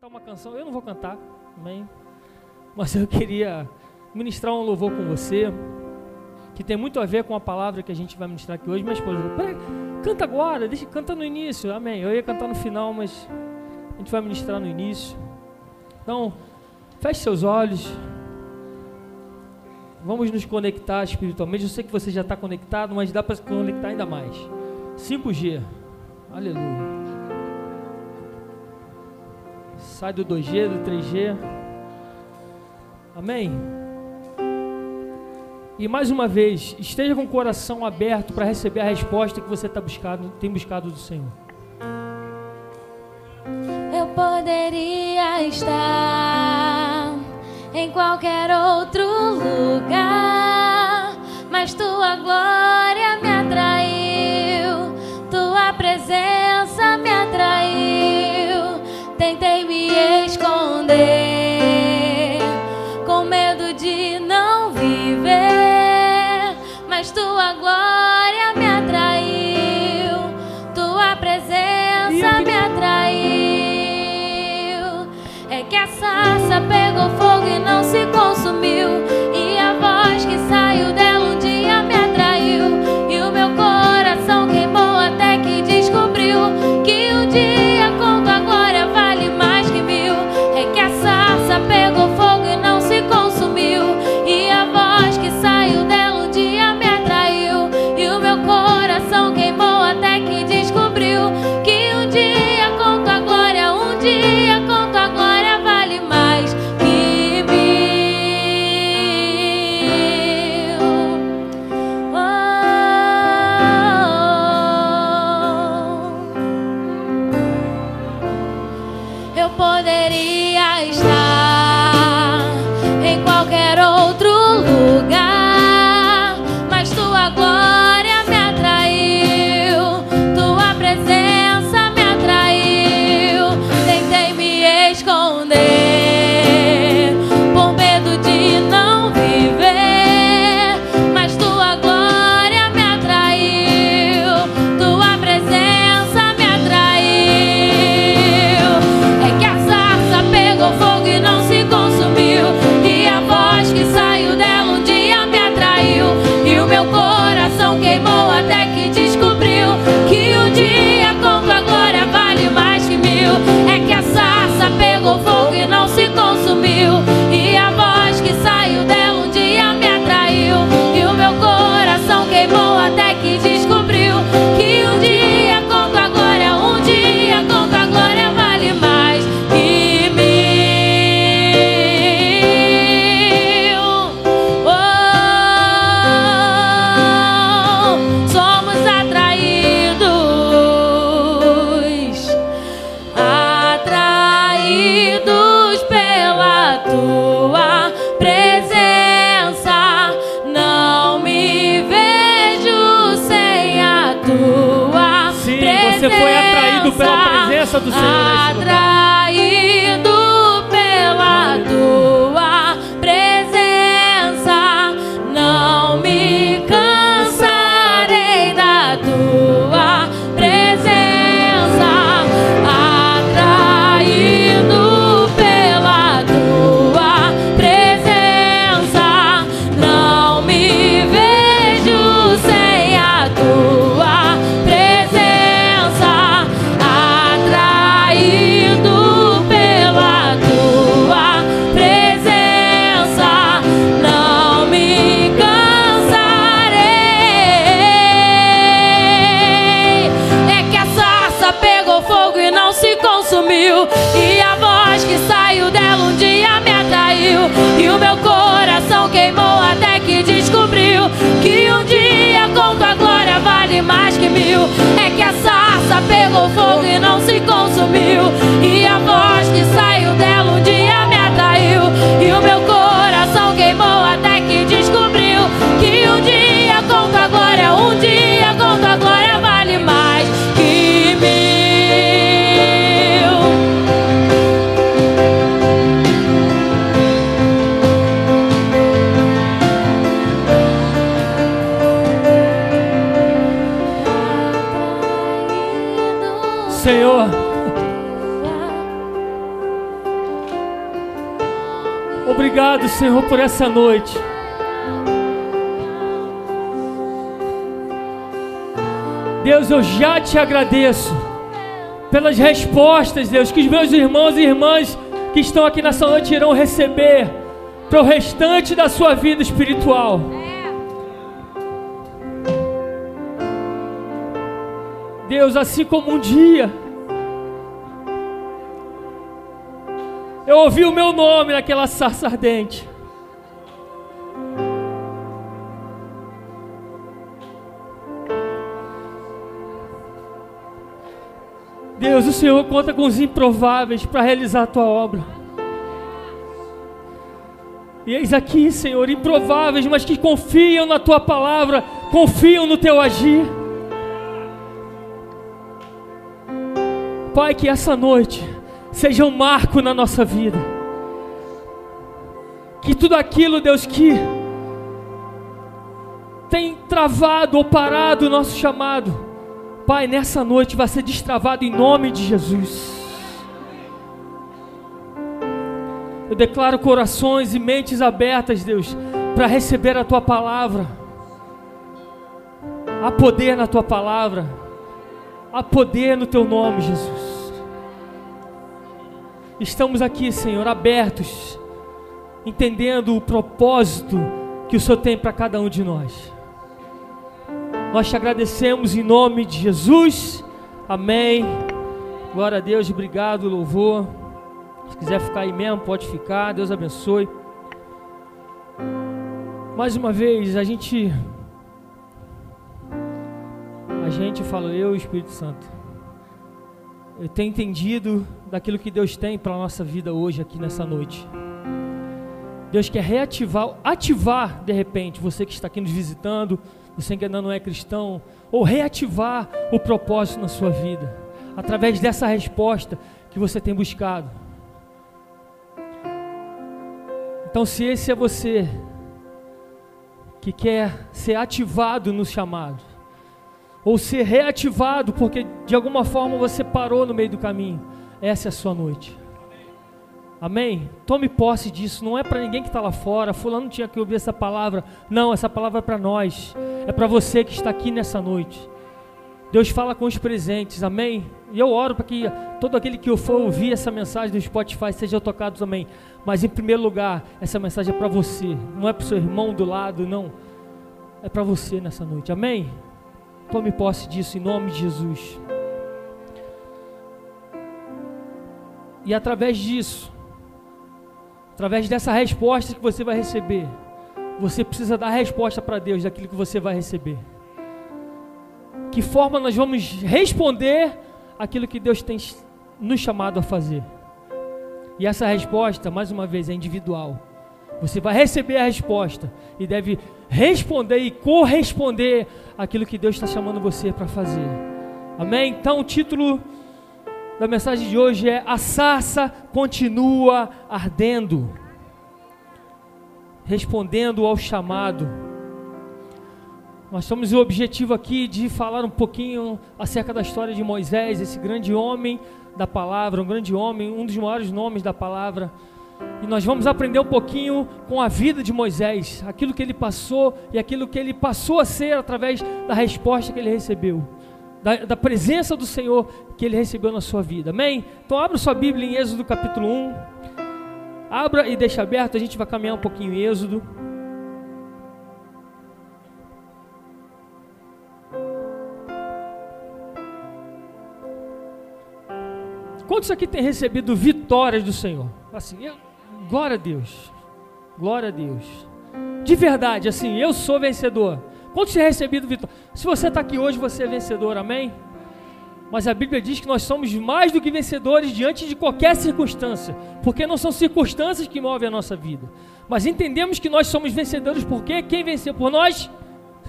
cantar uma canção, eu não vou cantar, amém? Mas eu queria ministrar um louvor com você, que tem muito a ver com a palavra que a gente vai ministrar aqui hoje. Minha esposa, peraí, canta agora, deixa, canta no início, amém? Eu ia cantar no final, mas a gente vai ministrar no início. Então, feche seus olhos. Vamos nos conectar espiritualmente. Eu sei que você já está conectado, mas dá para se conectar ainda mais. 5G. Aleluia. Sai do 2G, do 3G. Amém? E mais uma vez, esteja com o coração aberto para receber a resposta que você tá buscado, tem buscado do Senhor. Eu poderia estar em qualquer outro lugar, mas tua glória. com medo de não viver. Mas tua glória me atraiu, tua presença me atraiu. É que a sarça pegou fogo e não se consumiu. Te agradeço pelas respostas, Deus, que os meus irmãos e irmãs que estão aqui nessa noite irão receber para o restante da sua vida espiritual. Deus, assim como um dia eu ouvi o meu nome naquela sarça ardente. Deus, o Senhor conta com os improváveis para realizar a tua obra. E eis aqui, Senhor, improváveis, mas que confiam na tua palavra, confiam no teu agir. Pai, que essa noite seja um marco na nossa vida. Que tudo aquilo, Deus, que tem travado ou parado o nosso chamado, Pai, nessa noite vai ser destravado em nome de Jesus. Eu declaro corações e mentes abertas, Deus, para receber a tua palavra. Há poder na tua palavra, há poder no teu nome, Jesus. Estamos aqui, Senhor, abertos, entendendo o propósito que o Senhor tem para cada um de nós. Nós te agradecemos em nome de Jesus. Amém. Glória a Deus, obrigado, louvor. Se quiser ficar aí mesmo, pode ficar. Deus abençoe. Mais uma vez, a gente a gente fala eu e o Espírito Santo eu tenho entendido daquilo que Deus tem para a nossa vida hoje, aqui nessa noite. Deus quer reativar, ativar de repente, você que está aqui nos visitando, você que ainda não é cristão, ou reativar o propósito na sua vida, através dessa resposta que você tem buscado. Então, se esse é você que quer ser ativado no chamado, ou ser reativado, porque de alguma forma você parou no meio do caminho. Essa é a sua noite. Amém? Tome posse disso. Não é para ninguém que está lá fora. Fulano tinha que ouvir essa palavra. Não, essa palavra é para nós. É para você que está aqui nessa noite. Deus fala com os presentes. Amém? E eu oro para que todo aquele que for ouvir essa mensagem do Spotify seja tocado também. Mas em primeiro lugar, essa mensagem é para você. Não é para o seu irmão do lado, não. É para você nessa noite. Amém? Tome posse disso em nome de Jesus. E através disso, através dessa resposta que você vai receber, você precisa dar resposta para Deus daquilo que você vai receber. Que forma nós vamos responder aquilo que Deus tem nos chamado a fazer? E essa resposta, mais uma vez, é individual. Você vai receber a resposta e deve responder e corresponder aquilo que Deus está chamando você para fazer. Amém? Então, o título da mensagem de hoje é A sarça continua ardendo. Respondendo ao chamado. Nós temos o objetivo aqui de falar um pouquinho acerca da história de Moisés, esse grande homem da palavra, um grande homem, um dos maiores nomes da palavra e nós vamos aprender um pouquinho com a vida de Moisés, aquilo que ele passou e aquilo que ele passou a ser através da resposta que ele recebeu, da, da presença do Senhor que ele recebeu na sua vida. Amém? Então, abra sua Bíblia em Êxodo capítulo 1. Abra e deixa aberto, a gente vai caminhar um pouquinho em Êxodo. Quantos aqui têm recebido vitórias do Senhor? Assim, eu, Glória a Deus. Glória a Deus. De verdade, assim, eu sou vencedor. Quanto você recebido vitória? Se você está aqui hoje, você é vencedor, amém? Mas a Bíblia diz que nós somos mais do que vencedores diante de qualquer circunstância, porque não são circunstâncias que movem a nossa vida. Mas entendemos que nós somos vencedores porque quem venceu por nós?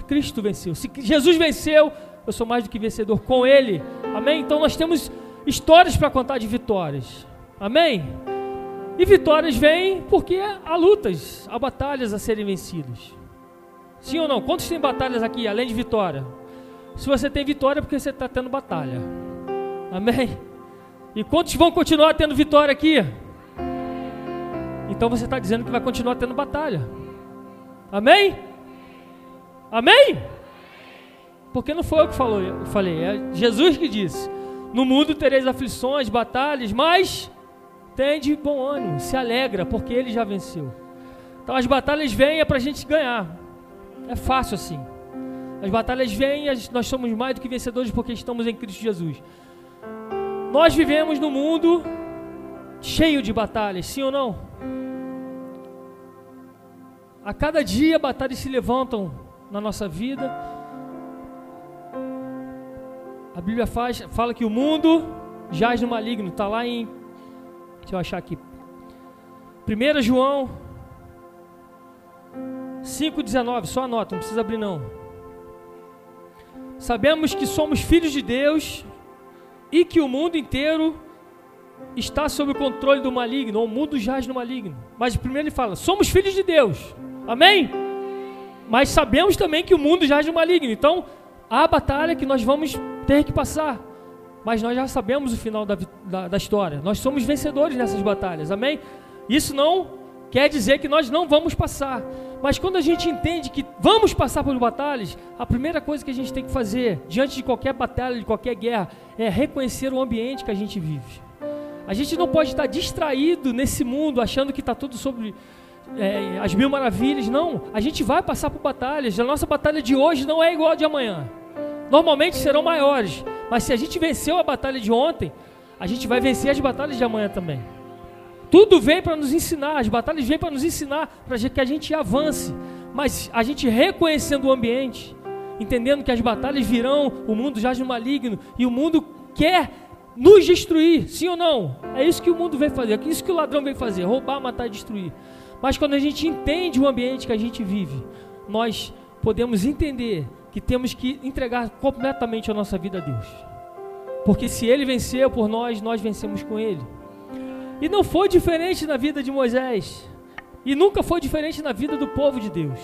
Cristo venceu. Se Jesus venceu, eu sou mais do que vencedor com Ele. Amém? Então nós temos histórias para contar de vitórias. Amém? E vitórias vêm porque há lutas, há batalhas a serem vencidas. Sim ou não? Quantos tem batalhas aqui, além de vitória? Se você tem vitória, é porque você está tendo batalha. Amém? E quantos vão continuar tendo vitória aqui? então você está dizendo que vai continuar tendo batalha. Amém? Amém? Porque não foi eu que falou, eu falei, é Jesus que disse: No mundo tereis aflições, batalhas, mas tem de bom ânimo, se alegra, porque ele já venceu. Então as batalhas vêm é para a gente ganhar. É fácil assim. As batalhas vêm, nós somos mais do que vencedores porque estamos em Cristo Jesus. Nós vivemos num mundo cheio de batalhas, sim ou não? A cada dia batalhas se levantam na nossa vida. A Bíblia faz, fala que o mundo jaz no maligno. Está lá em. Deixa eu achar aqui. 1 João 5,19. Só anota, não precisa abrir não. Sabemos que somos filhos de Deus e que o mundo inteiro está sob o controle do maligno, ou o mundo jaz no maligno. Mas primeiro ele fala: somos filhos de Deus. Amém? Mas sabemos também que o mundo jaz no maligno. Então, há a batalha que nós vamos ter que passar. Mas nós já sabemos o final da, da, da história. Nós somos vencedores nessas batalhas. Amém? Isso não quer dizer que nós não vamos passar. Mas quando a gente entende que vamos passar por batalhas, a primeira coisa que a gente tem que fazer diante de qualquer batalha, de qualquer guerra, é reconhecer o ambiente que a gente vive. A gente não pode estar distraído nesse mundo achando que está tudo sobre é, as mil maravilhas. Não, a gente vai passar por batalhas. A nossa batalha de hoje não é igual a de amanhã. Normalmente serão maiores, mas se a gente venceu a batalha de ontem, a gente vai vencer as batalhas de amanhã também. Tudo vem para nos ensinar, as batalhas vêm para nos ensinar, para que a gente avance. Mas a gente reconhecendo o ambiente, entendendo que as batalhas virão, o mundo jaz no maligno e o mundo quer nos destruir, sim ou não? É isso que o mundo vem fazer, é isso que o ladrão vem fazer, roubar, matar e destruir. Mas quando a gente entende o ambiente que a gente vive, nós podemos entender que temos que entregar completamente a nossa vida a Deus. Porque se Ele venceu por nós, nós vencemos com Ele. E não foi diferente na vida de Moisés. E nunca foi diferente na vida do povo de Deus.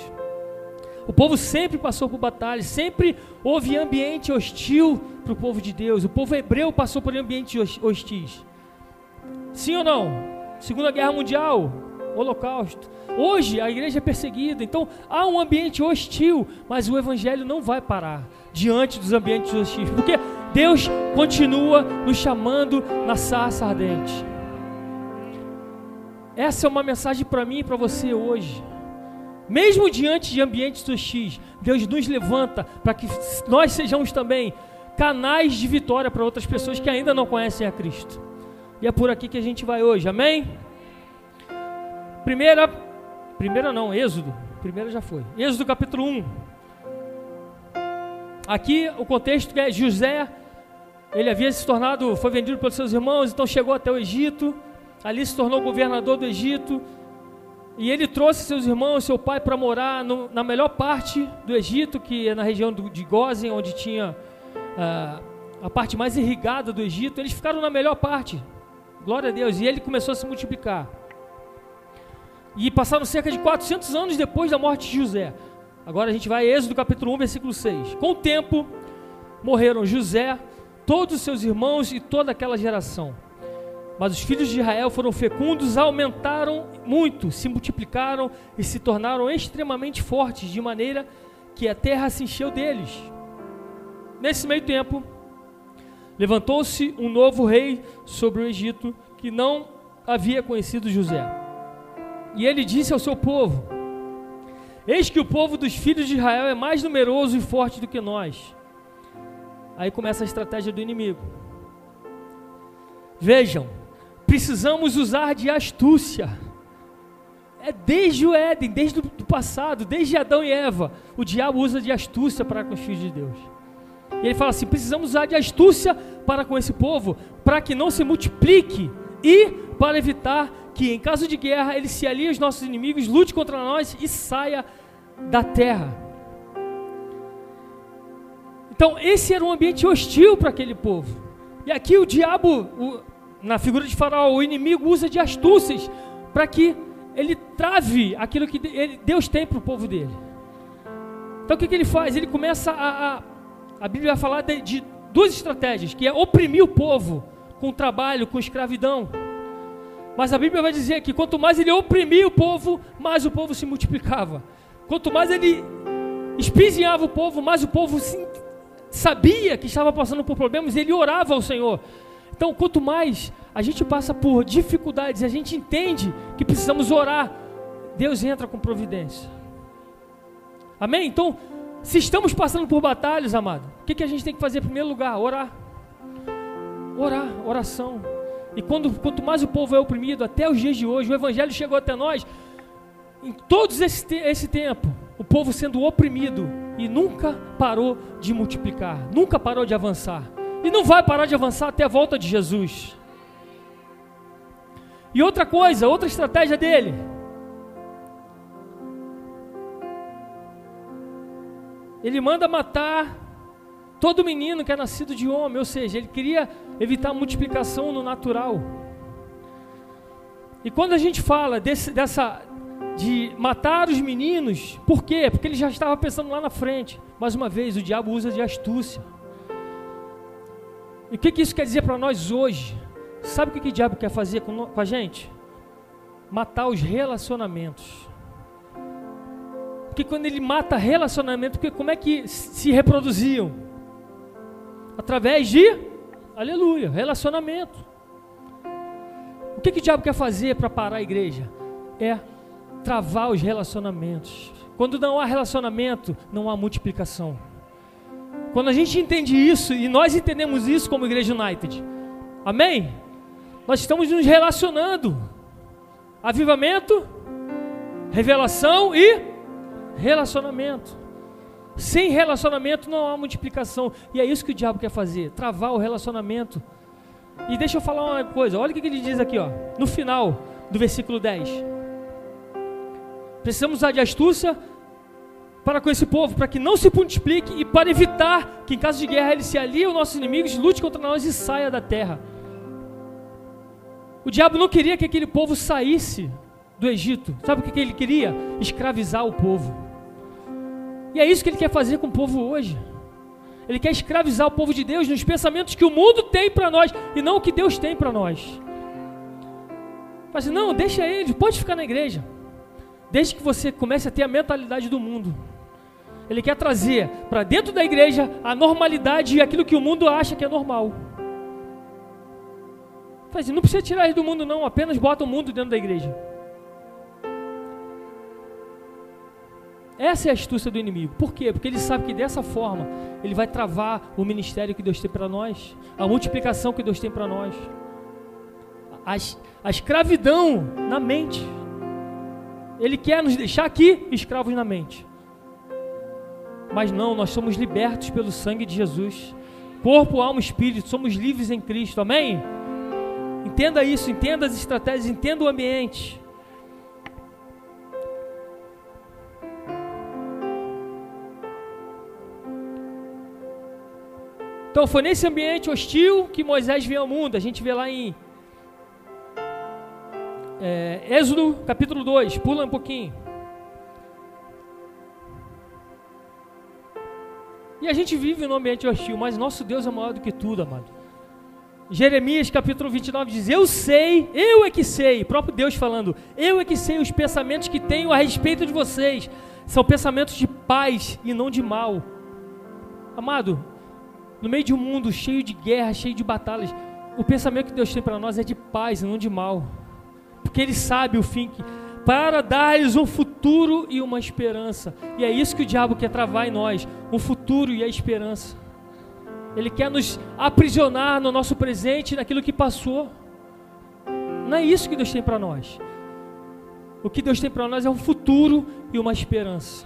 O povo sempre passou por batalhas, sempre houve ambiente hostil para o povo de Deus. O povo hebreu passou por ambientes hostis. Sim ou não? Segunda Guerra Mundial, Holocausto. Hoje a igreja é perseguida, então há um ambiente hostil, mas o evangelho não vai parar diante dos ambientes hostis, porque Deus continua nos chamando na sarça ardente. Essa é uma mensagem para mim e para você hoje. Mesmo diante de ambientes hostis, Deus nos levanta para que nós sejamos também canais de vitória para outras pessoas que ainda não conhecem a Cristo. E é por aqui que a gente vai hoje, amém? Primeira, primeira não, Êxodo. Primeira já foi. Êxodo capítulo 1. Aqui o contexto é José, ele havia se tornado, foi vendido pelos seus irmãos, então chegou até o Egito ali se tornou governador do Egito. E ele trouxe seus irmãos, seu pai, para morar no, na melhor parte do Egito, que é na região do, de Gozen, onde tinha ah, a parte mais irrigada do Egito. Eles ficaram na melhor parte, glória a Deus. E ele começou a se multiplicar. E passaram cerca de 400 anos depois da morte de José. Agora a gente vai a Êxodo capítulo 1, versículo 6. Com o tempo, morreram José, todos os seus irmãos e toda aquela geração. Mas os filhos de Israel foram fecundos, aumentaram muito, se multiplicaram e se tornaram extremamente fortes, de maneira que a terra se encheu deles. Nesse meio tempo, levantou-se um novo rei sobre o Egito que não havia conhecido José. E ele disse ao seu povo: Eis que o povo dos filhos de Israel é mais numeroso e forte do que nós. Aí começa a estratégia do inimigo. Vejam, precisamos usar de astúcia. É desde o Éden, desde o passado, desde Adão e Eva, o diabo usa de astúcia para com os filhos de Deus. E ele fala assim: precisamos usar de astúcia para com esse povo, para que não se multiplique e para evitar que, em caso de guerra, ele se alie aos nossos inimigos, lute contra nós e saia da terra. Então, esse era um ambiente hostil para aquele povo. E aqui o diabo, o, na figura de Faraó, o inimigo usa de astúcias para que ele trave aquilo que Deus tem para o povo dele. Então o que, que, ele faz? Ele começa a. A, a Bíblia vai falar de, de duas estratégias, que é oprimir o povo com trabalho, com escravidão. Mas a Bíblia vai dizer que quanto mais ele oprimia o povo, mais o povo se multiplicava. Quanto mais ele espizinhava o povo, mais o povo sabia que estava passando por problemas ele orava ao Senhor. Então, quanto mais a gente passa por dificuldades, a gente entende que precisamos orar, Deus entra com providência. Amém? Então, se estamos passando por batalhas, amado, o que, que a gente tem que fazer em primeiro lugar? Orar. Orar, oração. E quando, quanto mais o povo é oprimido, até os dias de hoje, o Evangelho chegou até nós, em todos esse, esse tempo, o povo sendo oprimido e nunca parou de multiplicar, nunca parou de avançar. E não vai parar de avançar até a volta de Jesus. E outra coisa, outra estratégia dele. Ele manda matar todo menino que é nascido de homem, ou seja, ele queria evitar a multiplicação no natural. E quando a gente fala desse, dessa, de matar os meninos, por quê? Porque ele já estava pensando lá na frente. Mais uma vez, o diabo usa de astúcia. E o que, que isso quer dizer para nós hoje? Sabe o que, que o diabo quer fazer com, com a gente? Matar os relacionamentos. Porque quando ele mata relacionamento, porque como é que se reproduziam? Através de, aleluia, relacionamento. O que, que o diabo quer fazer para parar a igreja? É travar os relacionamentos. Quando não há relacionamento, não há multiplicação. Quando a gente entende isso, e nós entendemos isso como Igreja United, amém? Nós estamos nos relacionando. Avivamento, revelação e relacionamento. Sem relacionamento não há multiplicação. E é isso que o diabo quer fazer: travar o relacionamento. E deixa eu falar uma coisa: olha o que ele diz aqui, ó, no final do versículo 10. Precisamos usar de astúcia para com esse povo, para que não se multiplique e para evitar que em caso de guerra ele se alie aos nossos inimigos, lute contra nós e saia da terra. O diabo não queria que aquele povo saísse do Egito. Sabe o que ele queria? Escravizar o povo. E é isso que ele quer fazer com o povo hoje. Ele quer escravizar o povo de Deus nos pensamentos que o mundo tem para nós e não o que Deus tem para nós. Mas não, deixa ele, pode ficar na igreja. Desde que você comece a ter a mentalidade do mundo. Ele quer trazer para dentro da igreja a normalidade e aquilo que o mundo acha que é normal. Faz, não precisa tirar ele do mundo, não, apenas bota o mundo dentro da igreja. Essa é a astúcia do inimigo. Por quê? Porque ele sabe que dessa forma ele vai travar o ministério que Deus tem para nós, a multiplicação que Deus tem para nós, a, a escravidão na mente. Ele quer nos deixar aqui escravos na mente. Mas não, nós somos libertos pelo sangue de Jesus. Corpo, alma, espírito, somos livres em Cristo. Amém? Entenda isso, entenda as estratégias, entenda o ambiente. Então foi nesse ambiente hostil que Moisés veio ao mundo. A gente vê lá em é, Êxodo capítulo 2, pula um pouquinho. E a gente vive num ambiente hostil, mas nosso Deus é maior do que tudo, amado. Jeremias capítulo 29 diz: Eu sei, eu é que sei, próprio Deus falando, eu é que sei os pensamentos que tenho a respeito de vocês, são pensamentos de paz e não de mal. Amado, no meio de um mundo cheio de guerra, cheio de batalhas, o pensamento que Deus tem para nós é de paz e não de mal porque Ele sabe o fim que, para dar-lhes um futuro e uma esperança. E é isso que o diabo quer travar em nós: um futuro e a esperança. Ele quer nos aprisionar no nosso presente, naquilo que passou. Não é isso que Deus tem para nós. O que Deus tem para nós é um futuro e uma esperança.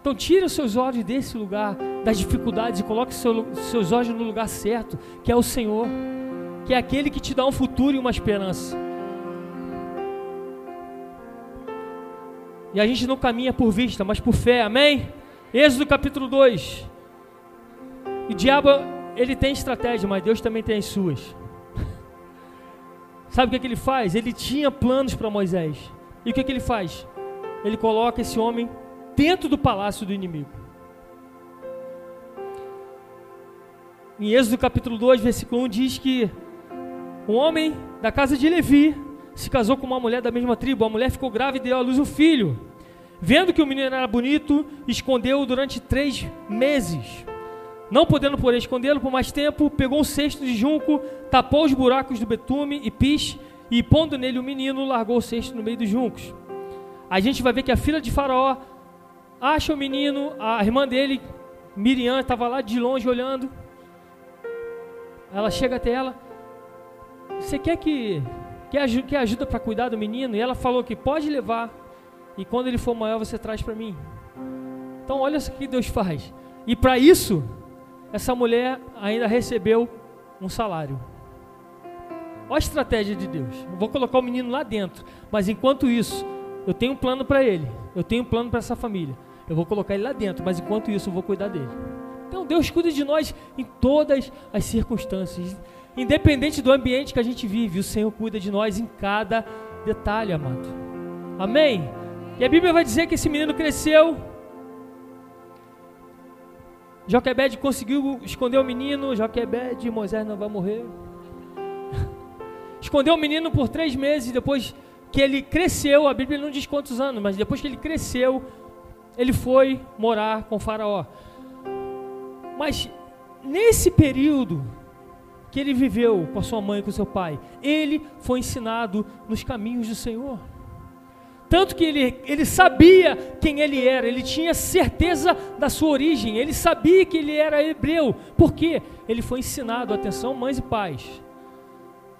Então tire os seus olhos desse lugar das dificuldades e coloque seu, seus olhos no lugar certo, que é o Senhor, que é aquele que te dá um futuro e uma esperança. E a gente não caminha por vista, mas por fé, amém? Êxodo capítulo 2. O diabo, ele tem estratégia, mas Deus também tem as suas. Sabe o que, é que ele faz? Ele tinha planos para Moisés. E o que, é que ele faz? Ele coloca esse homem dentro do palácio do inimigo. Em Êxodo capítulo 2, versículo 1 diz que Um homem da casa de Levi se casou com uma mulher da mesma tribo. A mulher ficou grávida e deu à luz um filho. Vendo que o menino era bonito, escondeu-o durante três meses. Não podendo, porém, escondê-lo por mais tempo, pegou um cesto de junco, tapou os buracos do betume e piche, e pondo nele o menino, largou o cesto no meio dos juncos. A gente vai ver que a filha de Faraó acha o menino, a irmã dele, Miriam, estava lá de longe olhando. Ela chega até ela. Você quer que quer, quer ajuda para cuidar do menino? E ela falou que pode levar. E quando ele for maior, você traz para mim. Então, olha o que Deus faz. E para isso, essa mulher ainda recebeu um salário. Olha a estratégia de Deus. Eu vou colocar o menino lá dentro, mas enquanto isso, eu tenho um plano para ele. Eu tenho um plano para essa família. Eu vou colocar ele lá dentro, mas enquanto isso, eu vou cuidar dele. Então, Deus cuida de nós em todas as circunstâncias, independente do ambiente que a gente vive. O Senhor cuida de nós em cada detalhe, amado. Amém? E a Bíblia vai dizer que esse menino cresceu. Joquebed conseguiu esconder o menino. Joquebed, Moisés não vai morrer. Escondeu o menino por três meses. Depois que ele cresceu, a Bíblia não diz quantos anos, mas depois que ele cresceu, ele foi morar com Faraó. Mas nesse período que ele viveu com a sua mãe e com seu pai, ele foi ensinado nos caminhos do Senhor. Tanto que ele, ele sabia quem ele era, ele tinha certeza da sua origem, ele sabia que ele era hebreu. Por quê? Ele foi ensinado, atenção, mães e pais.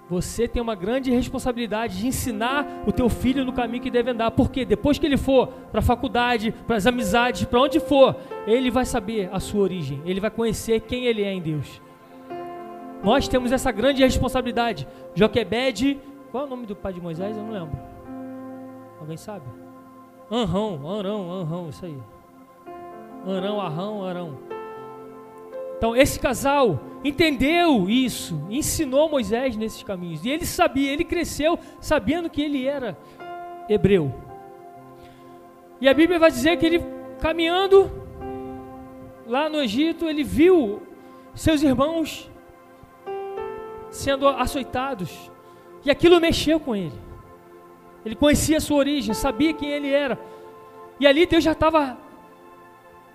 Você tem uma grande responsabilidade de ensinar o teu filho no caminho que deve andar. Porque depois que ele for para a faculdade, para as amizades, para onde for, ele vai saber a sua origem, ele vai conhecer quem ele é em Deus. Nós temos essa grande responsabilidade. Joquebed, qual é o nome do pai de Moisés? Eu não lembro. Alguém sabe? Anrão, Arão, Anrão, isso aí. Arão, Arrão, Arão. Então, esse casal entendeu isso, ensinou Moisés nesses caminhos. E ele sabia, ele cresceu sabendo que ele era hebreu. E a Bíblia vai dizer que ele, caminhando lá no Egito, ele viu seus irmãos sendo açoitados. E aquilo mexeu com ele. Ele conhecia a sua origem, sabia quem ele era. E ali Deus já estava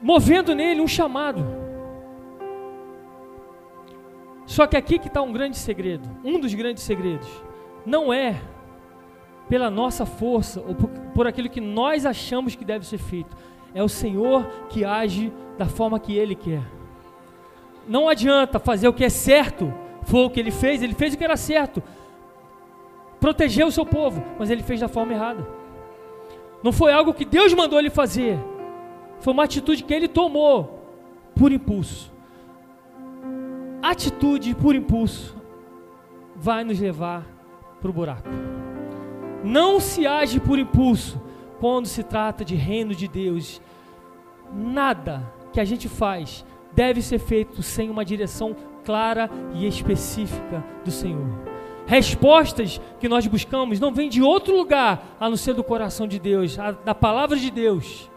movendo nele um chamado. Só que aqui que está um grande segredo, um dos grandes segredos. Não é pela nossa força ou por, por aquilo que nós achamos que deve ser feito. É o Senhor que age da forma que Ele quer. Não adianta fazer o que é certo, foi o que Ele fez, Ele fez o que era certo proteger o seu povo, mas ele fez da forma errada. Não foi algo que Deus mandou ele fazer, foi uma atitude que ele tomou por impulso. Atitude por impulso vai nos levar para o buraco. Não se age por impulso quando se trata de reino de Deus. Nada que a gente faz deve ser feito sem uma direção clara e específica do Senhor respostas que nós buscamos não vêm de outro lugar a não ser do coração de Deus, a, da palavra de Deus.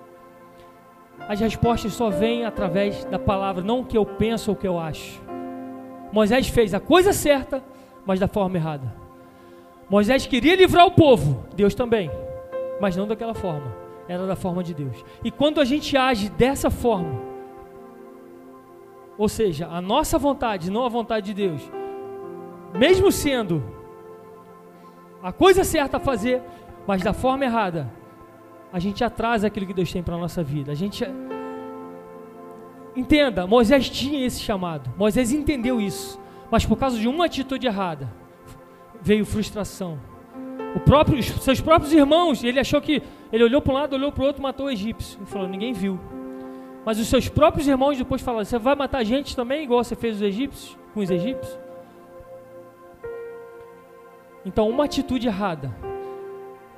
As respostas só vêm através da palavra, não o que eu penso ou o que eu acho. Moisés fez a coisa certa, mas da forma errada. Moisés queria livrar o povo, Deus também, mas não daquela forma, era da forma de Deus. E quando a gente age dessa forma, ou seja, a nossa vontade, não a vontade de Deus, mesmo sendo a coisa certa a fazer, mas da forma errada, a gente atrasa aquilo que Deus tem para a nossa vida. A gente entenda, Moisés tinha esse chamado. Moisés entendeu isso, mas por causa de uma atitude errada, veio frustração. Próprio, seus próprios irmãos, ele achou que ele olhou para um lado, olhou para o outro, matou o egípcio. Ele falou, ninguém viu. Mas os seus próprios irmãos depois falaram: Você vai matar gente também, igual você fez os egípcios, com os egípcios? Então, uma atitude errada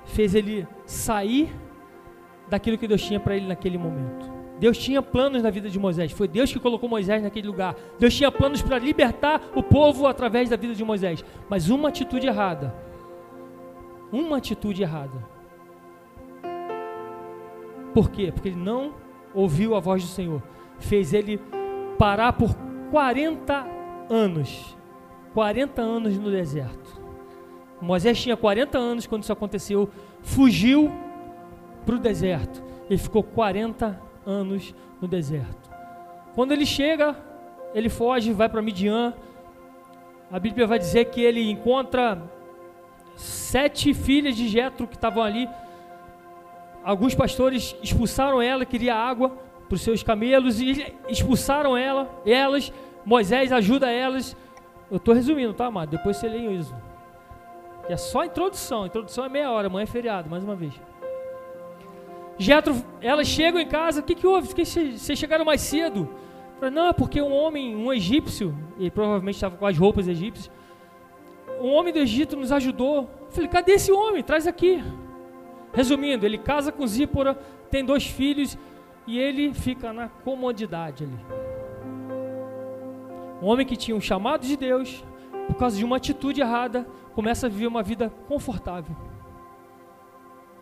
fez ele sair daquilo que Deus tinha para ele naquele momento. Deus tinha planos na vida de Moisés. Foi Deus que colocou Moisés naquele lugar. Deus tinha planos para libertar o povo através da vida de Moisés. Mas uma atitude errada. Uma atitude errada. Por quê? Porque ele não ouviu a voz do Senhor. Fez ele parar por 40 anos 40 anos no deserto. Moisés tinha 40 anos quando isso aconteceu, fugiu para o deserto. Ele ficou 40 anos no deserto. Quando ele chega, ele foge, vai para Midian. A Bíblia vai dizer que ele encontra sete filhas de Jetro que estavam ali. Alguns pastores expulsaram ela, queria água para os seus camelos e expulsaram ela, elas. Moisés ajuda elas. Eu estou resumindo, tá, amado? Depois você lê isso. É só a introdução. A introdução é meia hora, amanhã é feriado, mais uma vez. Jetro, elas chegam em casa, o que, que houve? Vocês chegaram mais cedo? Falei, não, é porque um homem, um egípcio, e provavelmente estava com as roupas egípcias, um homem do Egito nos ajudou. falei, cadê esse homem? Traz aqui. Resumindo, ele casa com Zípora, tem dois filhos e ele fica na comodidade ali. Um homem que tinha um chamado de Deus, por causa de uma atitude errada, começa a viver uma vida confortável.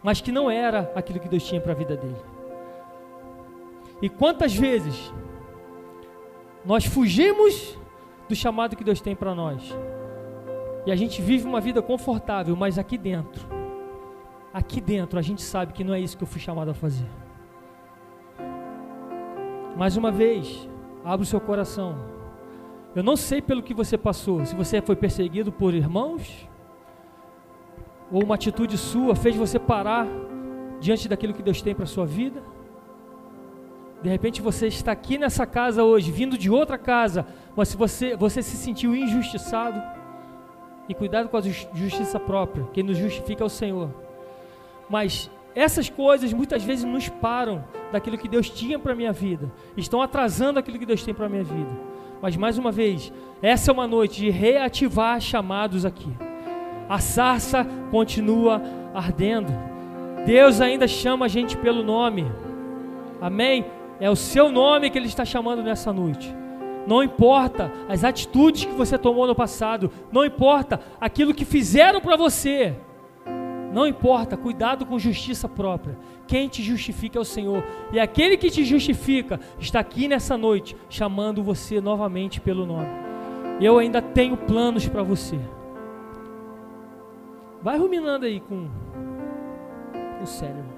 Mas que não era aquilo que Deus tinha para a vida dele. E quantas vezes nós fugimos do chamado que Deus tem para nós? E a gente vive uma vida confortável, mas aqui dentro, aqui dentro a gente sabe que não é isso que eu fui chamado a fazer. Mais uma vez, abra o seu coração. Eu não sei pelo que você passou, se você foi perseguido por irmãos, ou uma atitude sua fez você parar diante daquilo que Deus tem para a sua vida. De repente você está aqui nessa casa hoje, vindo de outra casa, mas se você, você se sentiu injustiçado, e cuidado com a justiça própria. Quem nos justifica é o Senhor. Mas essas coisas muitas vezes nos param daquilo que Deus tinha para a minha vida. Estão atrasando aquilo que Deus tem para a minha vida. Mas mais uma vez, essa é uma noite de reativar chamados aqui. A sarça continua ardendo. Deus ainda chama a gente pelo nome. Amém? É o seu nome que Ele está chamando nessa noite. Não importa as atitudes que você tomou no passado, não importa aquilo que fizeram para você. Não importa, cuidado com justiça própria. Quem te justifica é o Senhor. E aquele que te justifica está aqui nessa noite, chamando você novamente pelo nome. Eu ainda tenho planos para você. Vai ruminando aí com o cérebro.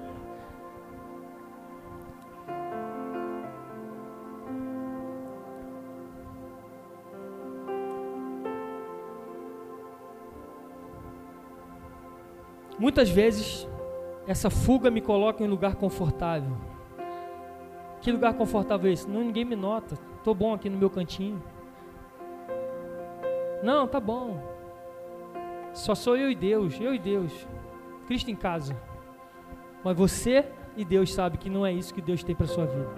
Muitas vezes essa fuga me coloca em um lugar confortável. Que lugar confortável é esse? Não, ninguém me nota. Estou bom aqui no meu cantinho. Não, tá bom. Só sou eu e Deus, eu e Deus. Cristo em casa. Mas você e Deus sabe que não é isso que Deus tem para sua vida.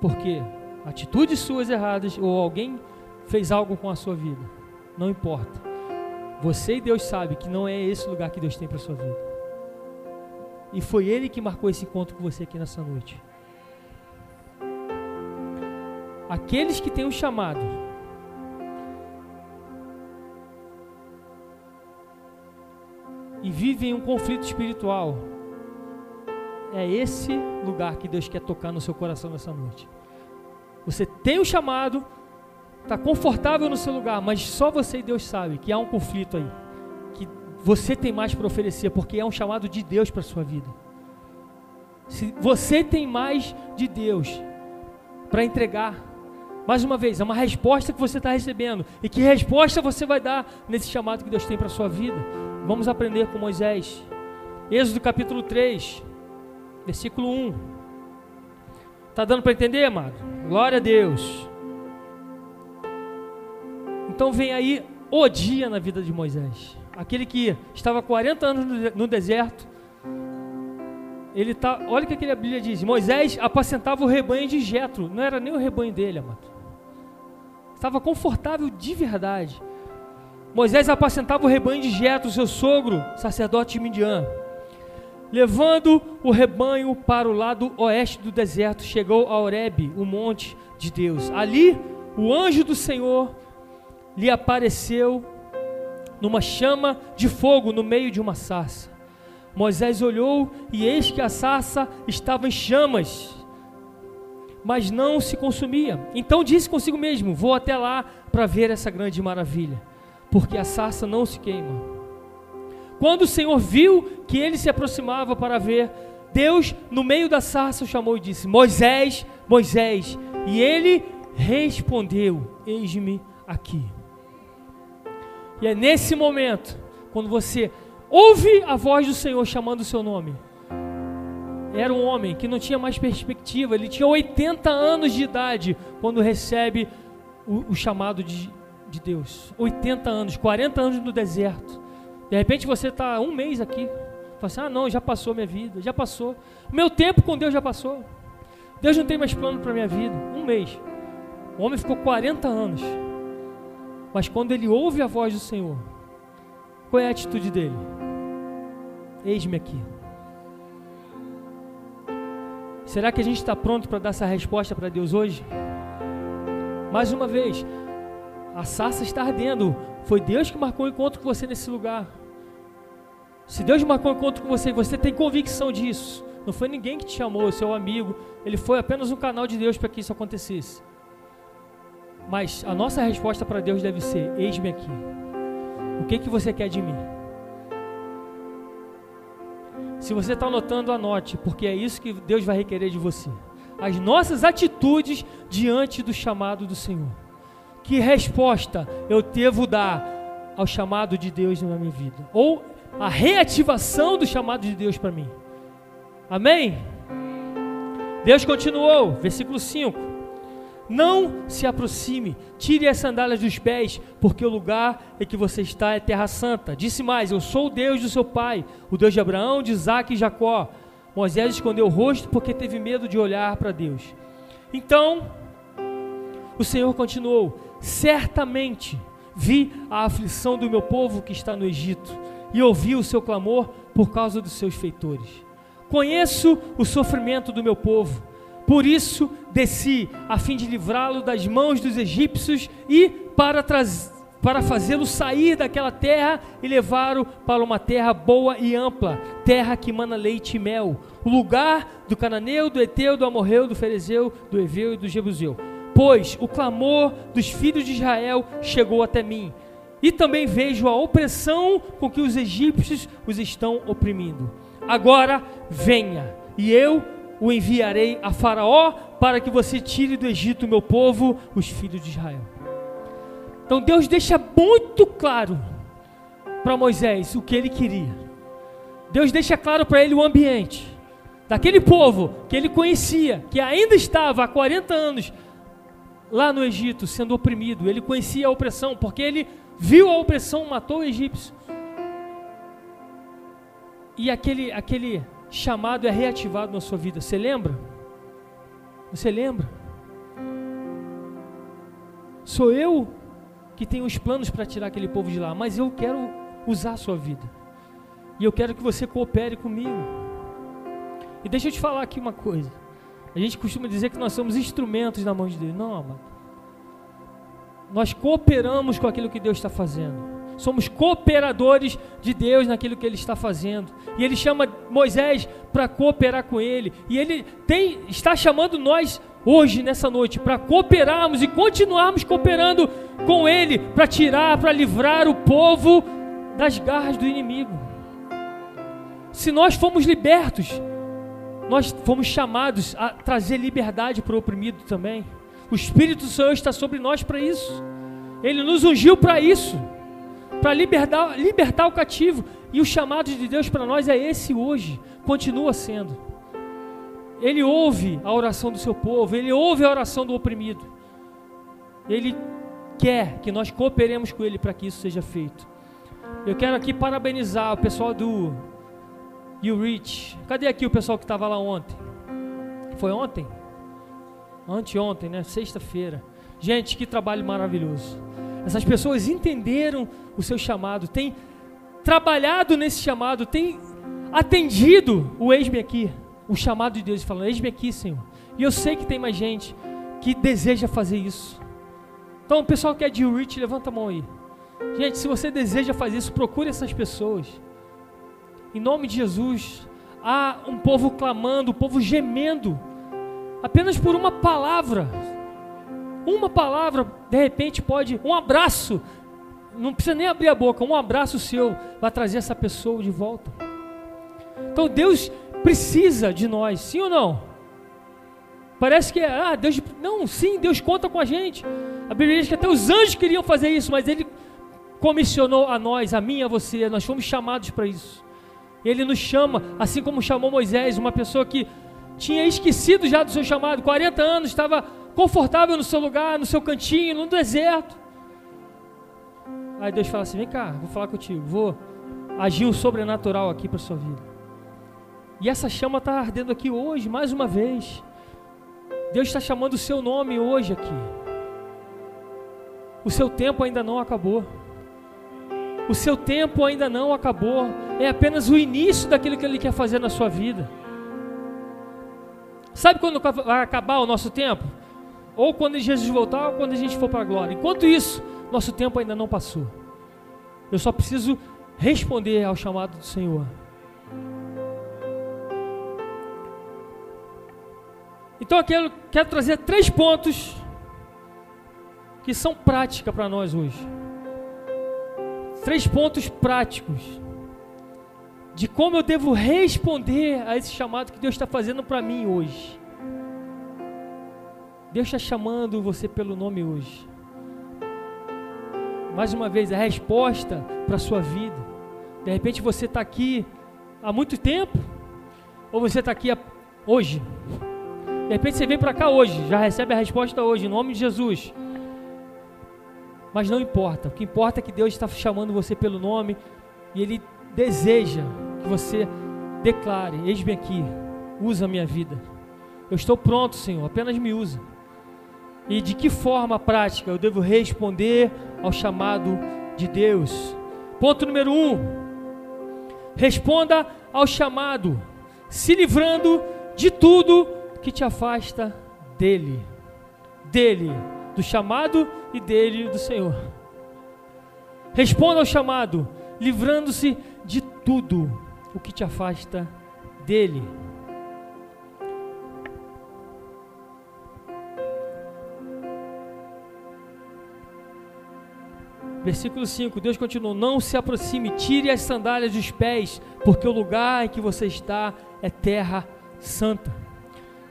Por quê? Atitudes suas erradas ou alguém fez algo com a sua vida. Não importa. Você e Deus sabe que não é esse lugar que Deus tem para sua vida. E foi Ele que marcou esse encontro com você aqui nessa noite. Aqueles que têm um chamado, e vivem um conflito espiritual, é esse lugar que Deus quer tocar no seu coração nessa noite. Você tem o um chamado, está confortável no seu lugar, mas só você e Deus sabe que há um conflito aí, que você tem mais para oferecer, porque é um chamado de Deus para sua vida. Se você tem mais de Deus para entregar, mais uma vez, é uma resposta que você está recebendo. E que resposta você vai dar nesse chamado que Deus tem para a sua vida? Vamos aprender com Moisés. Êxodo capítulo 3, versículo 1. Está dando para entender, amado? Glória a Deus. Então vem aí o dia na vida de Moisés. Aquele que estava 40 anos no deserto. Ele tá, olha o que a Bíblia diz: Moisés apacentava o rebanho de Jetro, não era nem o rebanho dele, amado. Estava confortável de verdade. Moisés apacentava o rebanho de Jetro, seu sogro, sacerdote de Midian. Levando o rebanho para o lado oeste do deserto, chegou a Horebe, o monte de Deus. Ali, o anjo do Senhor lhe apareceu numa chama de fogo no meio de uma sarça. Moisés olhou e eis que a sarça estava em chamas, mas não se consumia. Então disse consigo mesmo: Vou até lá para ver essa grande maravilha, porque a sarça não se queima. Quando o Senhor viu que ele se aproximava para ver, Deus, no meio da sarça, o chamou e disse: Moisés, Moisés. E ele respondeu: Eis-me aqui. E é nesse momento, quando você ouve a voz do Senhor chamando o seu nome, era um homem que não tinha mais perspectiva, ele tinha 80 anos de idade quando recebe o, o chamado de, de Deus. 80 anos, 40 anos no deserto. De repente você está um mês aqui, fala assim: ah, não, já passou minha vida, já passou. Meu tempo com Deus já passou. Deus não tem mais plano para minha vida. Um mês. O homem ficou 40 anos. Mas quando ele ouve a voz do Senhor, qual é a atitude dele? Eis-me aqui. Será que a gente está pronto para dar essa resposta para Deus hoje? Mais uma vez, a sarça está ardendo. Foi Deus que marcou o encontro com você nesse lugar. Se Deus marcou o encontro com você e você tem convicção disso, não foi ninguém que te chamou, seu amigo, ele foi apenas um canal de Deus para que isso acontecesse. Mas a nossa resposta para Deus deve ser: Eis-me aqui. O que, que você quer de mim? Se você está anotando, anote, porque é isso que Deus vai requerer de você. As nossas atitudes diante do chamado do Senhor. Que resposta eu devo dar ao chamado de Deus na minha vida? Ou a reativação do chamado de Deus para mim? Amém? Deus continuou, versículo 5. Não se aproxime, tire as sandálias dos pés, porque o lugar em que você está é terra santa. Disse mais: Eu sou o Deus do seu pai, o Deus de Abraão, de Isaac e Jacó. Moisés escondeu o rosto porque teve medo de olhar para Deus. Então, o Senhor continuou: Certamente vi a aflição do meu povo que está no Egito e ouvi o seu clamor por causa dos seus feitores. Conheço o sofrimento do meu povo por isso desci, a fim de livrá-lo das mãos dos egípcios e para, para fazê-lo sair daquela terra e levá-lo para uma terra boa e ampla, terra que mana leite e mel, o lugar do cananeu, do eteu, do amorreu, do ferezeu, do eveu e do jebuseu. Pois o clamor dos filhos de Israel chegou até mim, e também vejo a opressão com que os egípcios os estão oprimindo. Agora venha, e eu o enviarei a Faraó para que você tire do Egito o meu povo, os filhos de Israel. Então Deus deixa muito claro para Moisés o que ele queria. Deus deixa claro para ele o ambiente daquele povo que ele conhecia, que ainda estava há 40 anos lá no Egito sendo oprimido. Ele conhecia a opressão, porque ele viu a opressão, matou o egípcio. E aquele, aquele chamado é reativado na sua vida. Você lembra? Você lembra? Sou eu que tenho os planos para tirar aquele povo de lá, mas eu quero usar a sua vida. E eu quero que você coopere comigo. E deixa eu te falar aqui uma coisa. A gente costuma dizer que nós somos instrumentos na mão de Deus. Não, amado. Nós cooperamos com aquilo que Deus está fazendo somos cooperadores de Deus naquilo que Ele está fazendo. E Ele chama Moisés para cooperar com Ele. E Ele tem, está chamando nós hoje, nessa noite, para cooperarmos e continuarmos cooperando com Ele, para tirar, para livrar o povo das garras do inimigo. Se nós fomos libertos, nós fomos chamados a trazer liberdade para o oprimido também. O Espírito do Senhor está sobre nós para isso. Ele nos ungiu para isso para libertar, libertar o cativo. E o chamado de Deus para nós é esse hoje, continua sendo. Ele ouve a oração do seu povo, ele ouve a oração do oprimido. Ele quer que nós cooperemos com ele para que isso seja feito. Eu quero aqui parabenizar o pessoal do You Reach. Cadê aqui o pessoal que estava lá ontem? Foi ontem? Anteontem, né? Sexta-feira. Gente, que trabalho maravilhoso. Essas pessoas entenderam o seu chamado, têm trabalhado nesse chamado, têm atendido o eis-me aqui, o chamado de Deus, falando: Eis-me aqui, Senhor. E eu sei que tem mais gente que deseja fazer isso. Então, o pessoal que é de Rich, levanta a mão aí. Gente, se você deseja fazer isso, procure essas pessoas. Em nome de Jesus, há um povo clamando, um povo gemendo apenas por uma palavra. Uma palavra, de repente, pode, um abraço, não precisa nem abrir a boca, um abraço seu vai trazer essa pessoa de volta. Então Deus precisa de nós, sim ou não? Parece que é, ah, Deus, não, sim, Deus conta com a gente. A Bíblia diz que até os anjos queriam fazer isso, mas Ele comissionou a nós, a mim e a você, nós fomos chamados para isso. Ele nos chama, assim como chamou Moisés, uma pessoa que tinha esquecido já do seu chamado, 40 anos, estava confortável no seu lugar, no seu cantinho, no deserto. Aí Deus fala assim: vem cá, vou falar contigo, vou agir o sobrenatural aqui para sua vida. E essa chama está ardendo aqui hoje, mais uma vez. Deus está chamando o seu nome hoje aqui. O seu tempo ainda não acabou. O seu tempo ainda não acabou. É apenas o início daquilo que Ele quer fazer na sua vida. Sabe quando vai acabar o nosso tempo? Ou quando Jesus voltar, ou quando a gente for para a glória. Enquanto isso, nosso tempo ainda não passou. Eu só preciso responder ao chamado do Senhor. Então eu quero, quero trazer três pontos que são prática para nós hoje. Três pontos práticos de como eu devo responder a esse chamado que Deus está fazendo para mim hoje. Deus está chamando você pelo nome hoje. Mais uma vez, a resposta para a sua vida. De repente você está aqui há muito tempo, ou você está aqui hoje. De repente você vem para cá hoje, já recebe a resposta hoje, em nome de Jesus. Mas não importa, o que importa é que Deus está chamando você pelo nome e Ele deseja que você declare: Eis-me aqui, usa a minha vida. Eu estou pronto, Senhor, apenas me usa. E de que forma prática eu devo responder ao chamado de Deus? Ponto número um: responda ao chamado, se livrando de tudo que te afasta dele, dele, do chamado e dele, do Senhor. Responda ao chamado, livrando-se de tudo o que te afasta dele. Versículo 5: Deus continuou: Não se aproxime, tire as sandálias dos pés, porque o lugar em que você está é terra santa.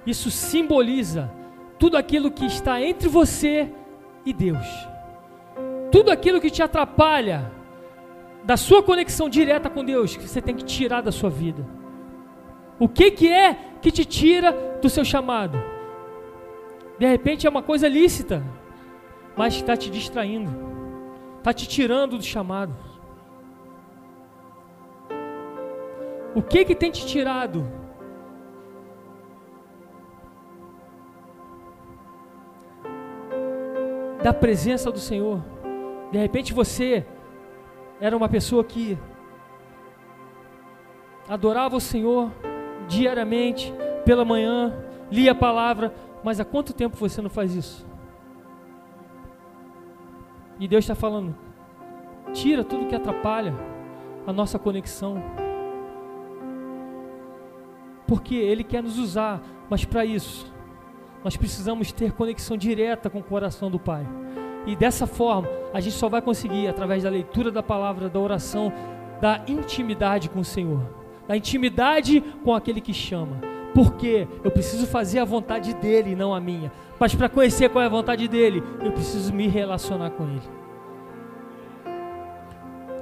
Isso simboliza tudo aquilo que está entre você e Deus. Tudo aquilo que te atrapalha da sua conexão direta com Deus, que você tem que tirar da sua vida. O que, que é que te tira do seu chamado? De repente é uma coisa lícita, mas está te distraindo, está te tirando do chamado. O que que tem te tirado da presença do Senhor. De repente você era uma pessoa que adorava o Senhor diariamente, pela manhã, lia a palavra, mas há quanto tempo você não faz isso? E Deus está falando: tira tudo que atrapalha a nossa conexão. Porque Ele quer nos usar, mas para isso nós precisamos ter conexão direta com o coração do Pai. E dessa forma, a gente só vai conseguir através da leitura da palavra, da oração, da intimidade com o Senhor, da intimidade com aquele que chama. Porque eu preciso fazer a vontade dele, não a minha. Mas para conhecer qual é a vontade dele, eu preciso me relacionar com ele.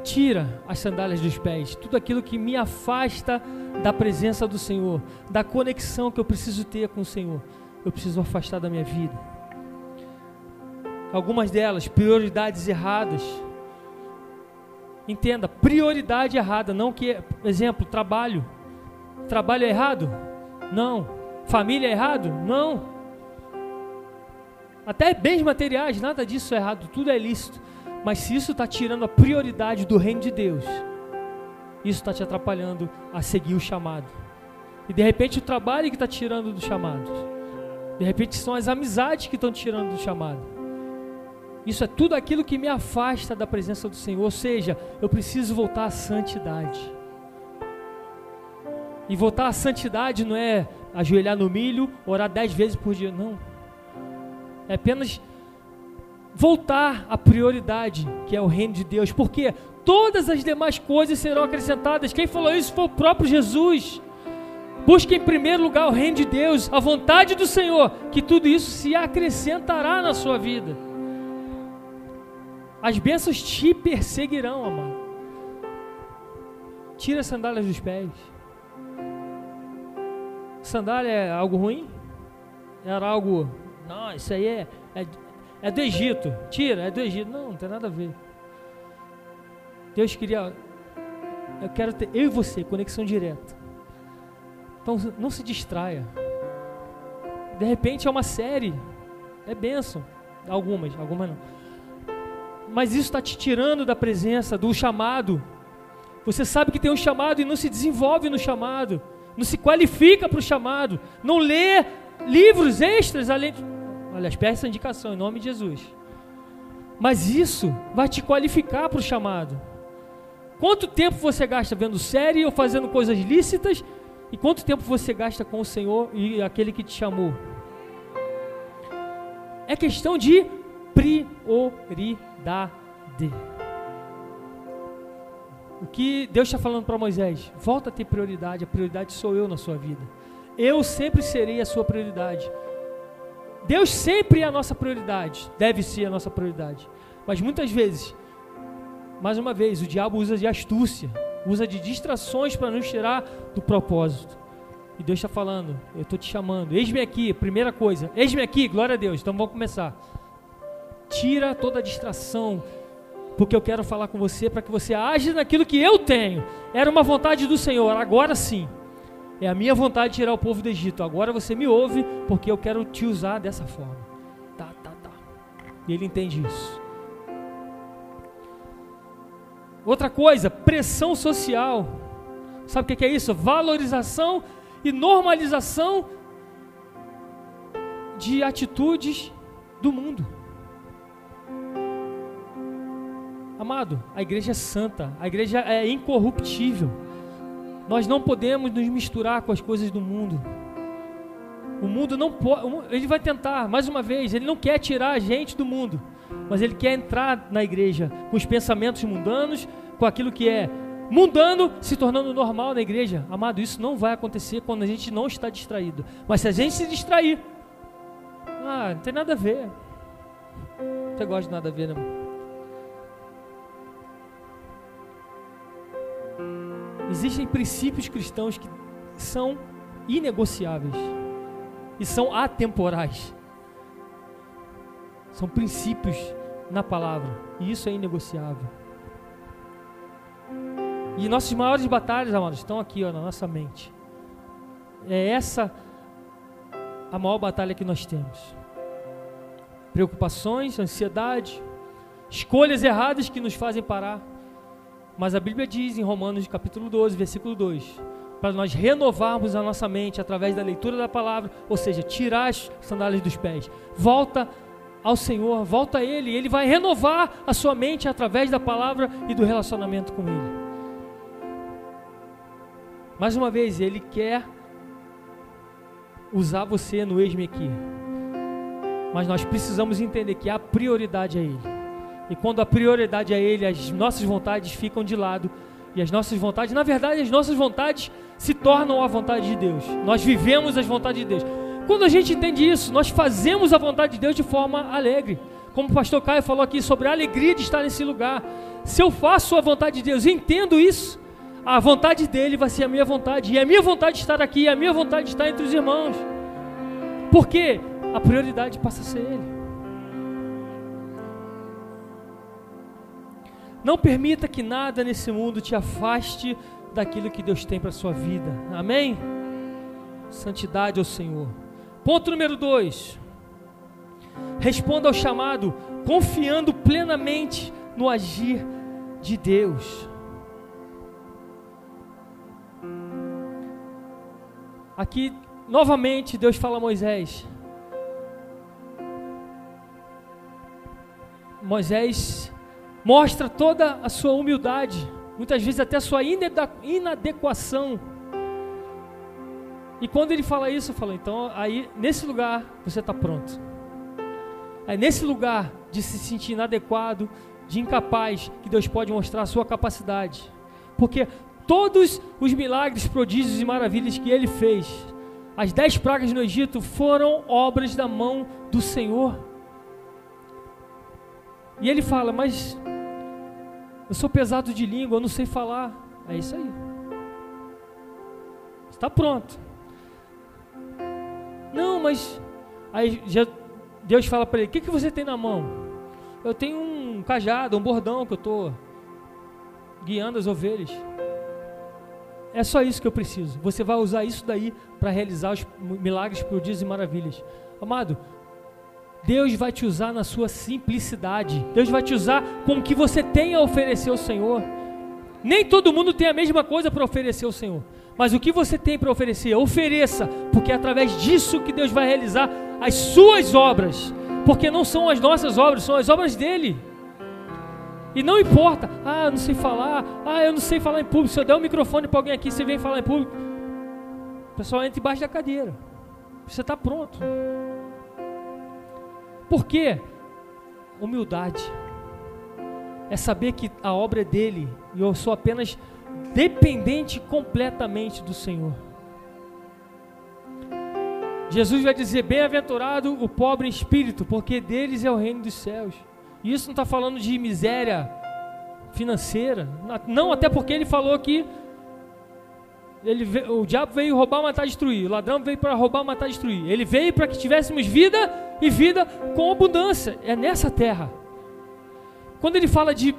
Tira as sandálias dos pés, tudo aquilo que me afasta da presença do Senhor, da conexão que eu preciso ter com o Senhor eu preciso afastar da minha vida. Algumas delas, prioridades erradas. Entenda, prioridade errada, não que, exemplo, trabalho. Trabalho é errado? Não. Família é errado? Não. Até bens materiais, nada disso é errado, tudo é lícito. Mas se isso está tirando a prioridade do reino de Deus, isso está te atrapalhando a seguir o chamado. E de repente o trabalho que está tirando do chamado. De repente são as amizades que estão tirando do chamado. Isso é tudo aquilo que me afasta da presença do Senhor. Ou seja, eu preciso voltar à santidade. E voltar à santidade não é ajoelhar no milho, orar dez vezes por dia, não. É apenas voltar à prioridade, que é o reino de Deus. Porque todas as demais coisas serão acrescentadas. Quem falou isso foi o próprio Jesus. Busque em primeiro lugar o reino de Deus, a vontade do Senhor, que tudo isso se acrescentará na sua vida. As bênçãos te perseguirão, amado. Tira as sandálias dos pés. Sandália é algo ruim? Era algo. Não, isso aí é, é, é do Egito. Tira, é do Egito. Não, não tem nada a ver. Deus queria. Eu quero ter eu e você, conexão direta. Então não se distraia. De repente é uma série. É bênção. Algumas, algumas não. Mas isso está te tirando da presença, do chamado. Você sabe que tem um chamado e não se desenvolve no chamado. Não se qualifica para o chamado. Não lê livros extras além. De... Aliás, peça indicação em nome de Jesus. Mas isso vai te qualificar para o chamado. Quanto tempo você gasta vendo série ou fazendo coisas lícitas? E quanto tempo você gasta com o Senhor e aquele que te chamou? É questão de prioridade. O que Deus está falando para Moisés? Volta a ter prioridade. A prioridade sou eu na sua vida. Eu sempre serei a sua prioridade. Deus sempre é a nossa prioridade. Deve ser a nossa prioridade. Mas muitas vezes mais uma vez, o diabo usa de astúcia, usa de distrações para nos tirar do propósito. E Deus está falando, eu estou te chamando, eis-me aqui, primeira coisa, eis-me aqui, glória a Deus, então vamos começar. Tira toda a distração, porque eu quero falar com você para que você age naquilo que eu tenho. Era uma vontade do Senhor, agora sim. É a minha vontade tirar o povo do Egito. Agora você me ouve, porque eu quero te usar dessa forma. Tá, tá, tá. E ele entende isso. Outra coisa, pressão social. Sabe o que é isso? Valorização e normalização de atitudes do mundo. Amado, a igreja é santa, a igreja é incorruptível. Nós não podemos nos misturar com as coisas do mundo. O mundo não pode, ele vai tentar, mais uma vez, ele não quer tirar a gente do mundo mas ele quer entrar na igreja com os pensamentos mundanos, com aquilo que é mundano se tornando normal na igreja. Amado, isso não vai acontecer quando a gente não está distraído. Mas se a gente se distrair, ah, não tem nada a ver. Você gosta de nada a ver, né? Existem princípios cristãos que são inegociáveis e são atemporais. São princípios na palavra. E isso é inegociável. E nossas maiores batalhas, amados, estão aqui ó, na nossa mente. É essa a maior batalha que nós temos. Preocupações, ansiedade, escolhas erradas que nos fazem parar. Mas a Bíblia diz em Romanos capítulo 12, versículo 2, para nós renovarmos a nossa mente através da leitura da palavra, ou seja, tirar as sandálias dos pés. Volta ao Senhor, volta a Ele, Ele vai renovar a sua mente através da palavra e do relacionamento com Ele. Mais uma vez, Ele quer usar você no ex aqui. Mas nós precisamos entender que a prioridade é Ele. E quando a prioridade é Ele, as nossas vontades ficam de lado. E as nossas vontades, na verdade, as nossas vontades se tornam a vontade de Deus. Nós vivemos as vontades de Deus. Quando a gente entende isso, nós fazemos a vontade de Deus de forma alegre. Como o pastor Caio falou aqui sobre a alegria de estar nesse lugar. Se eu faço a vontade de Deus e entendo isso, a vontade dele vai ser a minha vontade. E a minha vontade de estar aqui, a minha vontade de estar entre os irmãos. Porque a prioridade passa a ser ele. Não permita que nada nesse mundo te afaste daquilo que Deus tem para a sua vida. Amém? Santidade ao Senhor. Ponto número dois. Responda ao chamado confiando plenamente no agir de Deus. Aqui, novamente, Deus fala a Moisés. Moisés mostra toda a sua humildade, muitas vezes até a sua inadequação E quando ele fala isso, eu falo, então aí nesse lugar você está pronto. É nesse lugar de se sentir inadequado, de incapaz, que Deus pode mostrar a sua capacidade. Porque todos os milagres, prodígios e maravilhas que ele fez, as dez pragas no Egito, foram obras da mão do Senhor. E ele fala, mas eu sou pesado de língua, eu não sei falar. É isso aí. Está pronto. Não, mas aí Deus fala para ele: O que, que você tem na mão? Eu tenho um cajado, um bordão que eu estou guiando as ovelhas. É só isso que eu preciso. Você vai usar isso daí para realizar os milagres, prodígios e maravilhas. Amado, Deus vai te usar na sua simplicidade. Deus vai te usar com o que você tem a oferecer ao Senhor. Nem todo mundo tem a mesma coisa para oferecer ao Senhor. Mas o que você tem para oferecer, ofereça, porque é através disso que Deus vai realizar as suas obras. Porque não são as nossas obras, são as obras dele. E não importa, ah, não sei falar, ah, eu não sei falar em público. Se eu der um microfone para alguém aqui, você vem falar em público, o pessoal entra embaixo da cadeira. Você está pronto. Por quê? Humildade. É saber que a obra é dele e eu sou apenas dependente completamente do Senhor. Jesus vai dizer: Bem-aventurado o pobre em espírito, porque deles é o reino dos céus. E isso não está falando de miséria financeira, não, até porque ele falou que ele, o diabo veio roubar, matar, destruir. O ladrão veio para roubar, matar, destruir. Ele veio para que tivéssemos vida e vida com abundância. É nessa terra. Quando ele fala de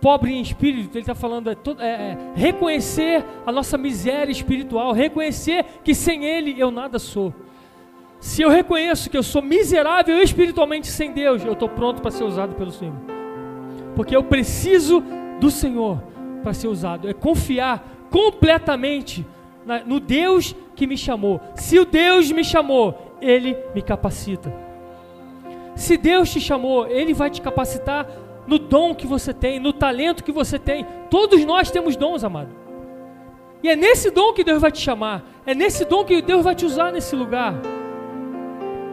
pobre em espírito, ele está falando é, é, é, reconhecer a nossa miséria espiritual, reconhecer que sem Ele eu nada sou. Se eu reconheço que eu sou miserável espiritualmente sem Deus, eu estou pronto para ser usado pelo Senhor. Porque eu preciso do Senhor para ser usado. É confiar completamente na, no Deus que me chamou. Se o Deus me chamou, Ele me capacita. Se Deus te chamou, Ele vai te capacitar no dom que você tem, no talento que você tem. Todos nós temos dons, amado. E é nesse dom que Deus vai te chamar. É nesse dom que Deus vai te usar nesse lugar.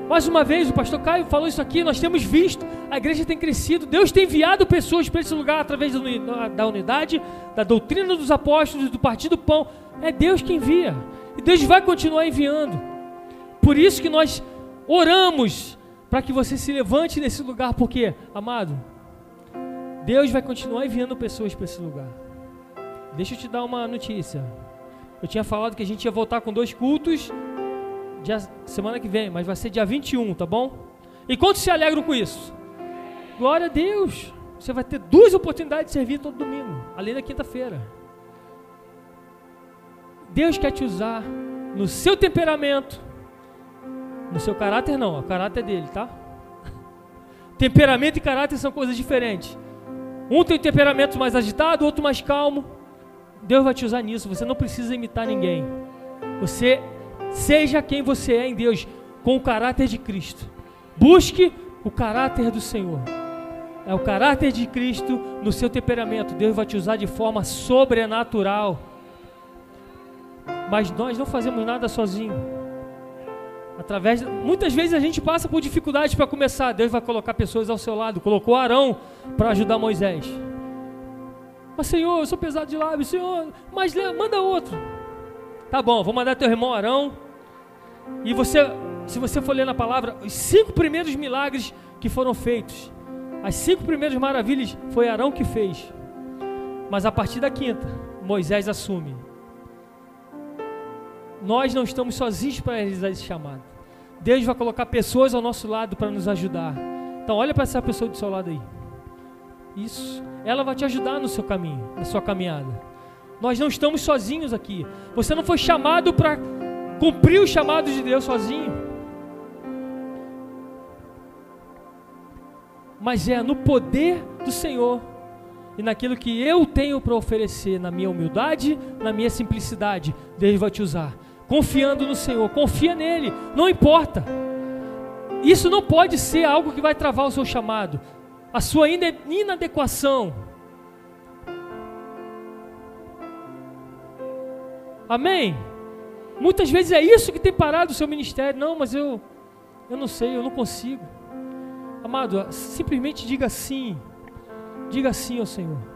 Mais uma vez, o pastor Caio falou isso aqui, nós temos visto, a igreja tem crescido, Deus tem enviado pessoas para esse lugar através da unidade, da doutrina dos apóstolos, do partido pão. É Deus que envia. E Deus vai continuar enviando. Por isso que nós oramos para que você se levante nesse lugar, porque, amado, Deus vai continuar enviando pessoas para esse lugar. Deixa eu te dar uma notícia. Eu tinha falado que a gente ia voltar com dois cultos dia, semana que vem, mas vai ser dia 21, tá bom? E quantos se alegram com isso? Glória a Deus! Você vai ter duas oportunidades de servir todo domingo, além da quinta-feira. Deus quer te usar no seu temperamento, no seu caráter não, o caráter é dele, tá? Temperamento e caráter são coisas diferentes. Um tem temperamento mais agitado, outro mais calmo. Deus vai te usar nisso. Você não precisa imitar ninguém. Você seja quem você é em Deus, com o caráter de Cristo. Busque o caráter do Senhor. É o caráter de Cristo no seu temperamento. Deus vai te usar de forma sobrenatural. Mas nós não fazemos nada sozinho. Através, muitas vezes a gente passa por dificuldades para começar. Deus vai colocar pessoas ao seu lado. Colocou Arão para ajudar Moisés. Mas Senhor, eu sou pesado de lábio, Senhor, mas manda outro. Tá bom, vou mandar teu irmão Arão. E você, se você for ler na palavra, os cinco primeiros milagres que foram feitos, as cinco primeiras maravilhas foi Arão que fez. Mas a partir da quinta, Moisés assume nós não estamos sozinhos para realizar esse chamado. Deus vai colocar pessoas ao nosso lado para nos ajudar. Então olha para essa pessoa do seu lado aí. Isso. Ela vai te ajudar no seu caminho, na sua caminhada. Nós não estamos sozinhos aqui. Você não foi chamado para cumprir o chamado de Deus sozinho. Mas é no poder do Senhor e naquilo que eu tenho para oferecer, na minha humildade, na minha simplicidade, Deus vai te usar confiando no Senhor, confia nele, não importa. Isso não pode ser algo que vai travar o seu chamado, a sua inadequação. Amém? Muitas vezes é isso que tem parado o seu ministério. Não, mas eu, eu não sei, eu não consigo. Amado, simplesmente diga sim. Diga sim ao Senhor.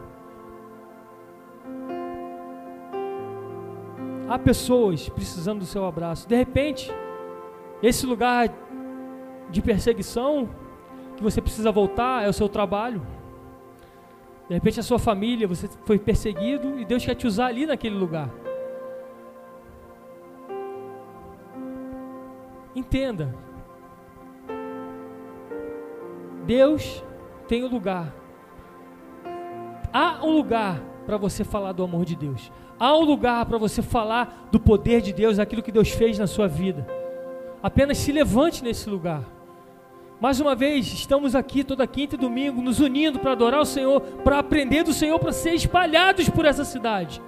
Há pessoas precisando do seu abraço. De repente, esse lugar de perseguição que você precisa voltar é o seu trabalho. De repente, a sua família, você foi perseguido e Deus quer te usar ali naquele lugar. Entenda. Deus tem um lugar. Há um lugar para você falar do amor de Deus. Há um lugar para você falar do poder de Deus, aquilo que Deus fez na sua vida. Apenas se levante nesse lugar. Mais uma vez, estamos aqui toda quinta e domingo, nos unindo para adorar o Senhor, para aprender do Senhor, para ser espalhados por essa cidade.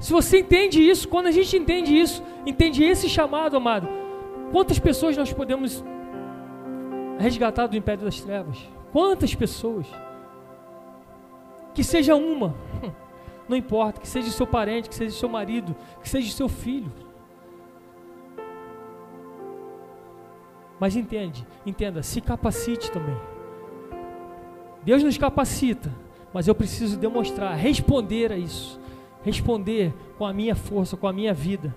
Se você entende isso, quando a gente entende isso, entende esse chamado, amado, quantas pessoas nós podemos resgatar do império das trevas? Quantas pessoas? Que seja uma, não importa, que seja seu parente, que seja seu marido, que seja seu filho. Mas entende, entenda, se capacite também. Deus nos capacita, mas eu preciso demonstrar, responder a isso. Responder com a minha força, com a minha vida.